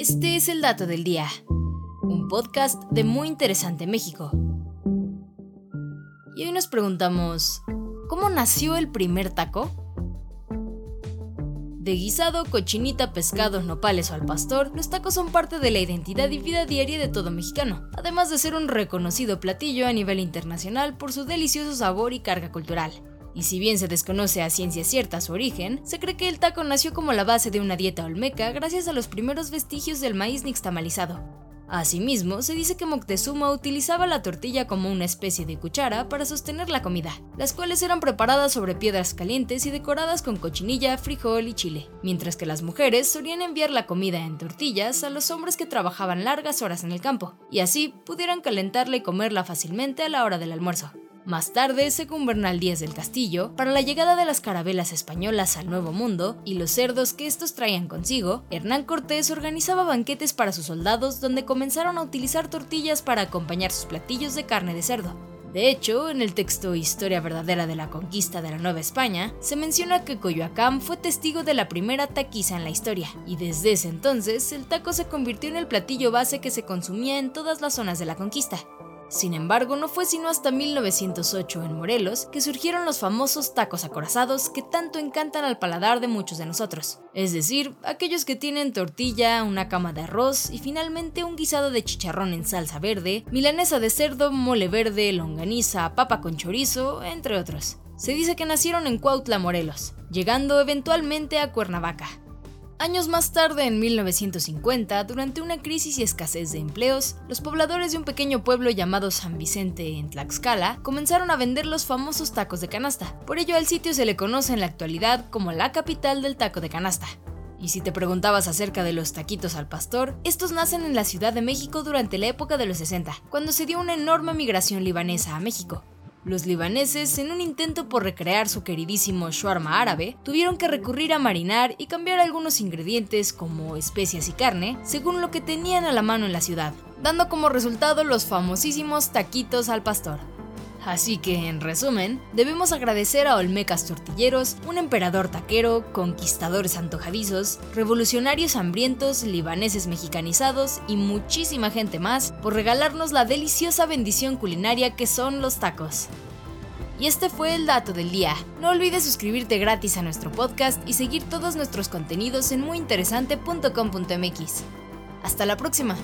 Este es el dato del día, un podcast de Muy Interesante México. Y hoy nos preguntamos, ¿cómo nació el primer taco? De guisado, cochinita, pescados, nopales o al pastor, los tacos son parte de la identidad y vida diaria de todo mexicano, además de ser un reconocido platillo a nivel internacional por su delicioso sabor y carga cultural. Y si bien se desconoce a ciencia cierta su origen, se cree que el taco nació como la base de una dieta olmeca gracias a los primeros vestigios del maíz nixtamalizado. Asimismo, se dice que Moctezuma utilizaba la tortilla como una especie de cuchara para sostener la comida, las cuales eran preparadas sobre piedras calientes y decoradas con cochinilla, frijol y chile, mientras que las mujeres solían enviar la comida en tortillas a los hombres que trabajaban largas horas en el campo, y así pudieran calentarla y comerla fácilmente a la hora del almuerzo. Más tarde, Bernal Díaz del Castillo, para la llegada de las carabelas españolas al Nuevo Mundo y los cerdos que estos traían consigo, Hernán Cortés organizaba banquetes para sus soldados donde comenzaron a utilizar tortillas para acompañar sus platillos de carne de cerdo. De hecho, en el texto Historia verdadera de la conquista de la Nueva España, se menciona que Coyoacán fue testigo de la primera taquiza en la historia, y desde ese entonces el taco se convirtió en el platillo base que se consumía en todas las zonas de la conquista. Sin embargo, no fue sino hasta 1908 en Morelos que surgieron los famosos tacos acorazados que tanto encantan al paladar de muchos de nosotros. Es decir, aquellos que tienen tortilla, una cama de arroz y finalmente un guisado de chicharrón en salsa verde, milanesa de cerdo, mole verde, longaniza, papa con chorizo, entre otros. Se dice que nacieron en Cuautla, Morelos, llegando eventualmente a Cuernavaca. Años más tarde, en 1950, durante una crisis y escasez de empleos, los pobladores de un pequeño pueblo llamado San Vicente en Tlaxcala comenzaron a vender los famosos tacos de canasta. Por ello al sitio se le conoce en la actualidad como la capital del taco de canasta. Y si te preguntabas acerca de los taquitos al pastor, estos nacen en la Ciudad de México durante la época de los 60, cuando se dio una enorme migración libanesa a México. Los libaneses, en un intento por recrear su queridísimo shawarma árabe, tuvieron que recurrir a marinar y cambiar algunos ingredientes como especias y carne, según lo que tenían a la mano en la ciudad, dando como resultado los famosísimos taquitos al pastor. Así que, en resumen, debemos agradecer a Olmecas Tortilleros, un emperador taquero, conquistadores antojadizos, revolucionarios hambrientos, libaneses mexicanizados y muchísima gente más por regalarnos la deliciosa bendición culinaria que son los tacos. Y este fue el dato del día. No olvides suscribirte gratis a nuestro podcast y seguir todos nuestros contenidos en muyinteresante.com.mx. Hasta la próxima.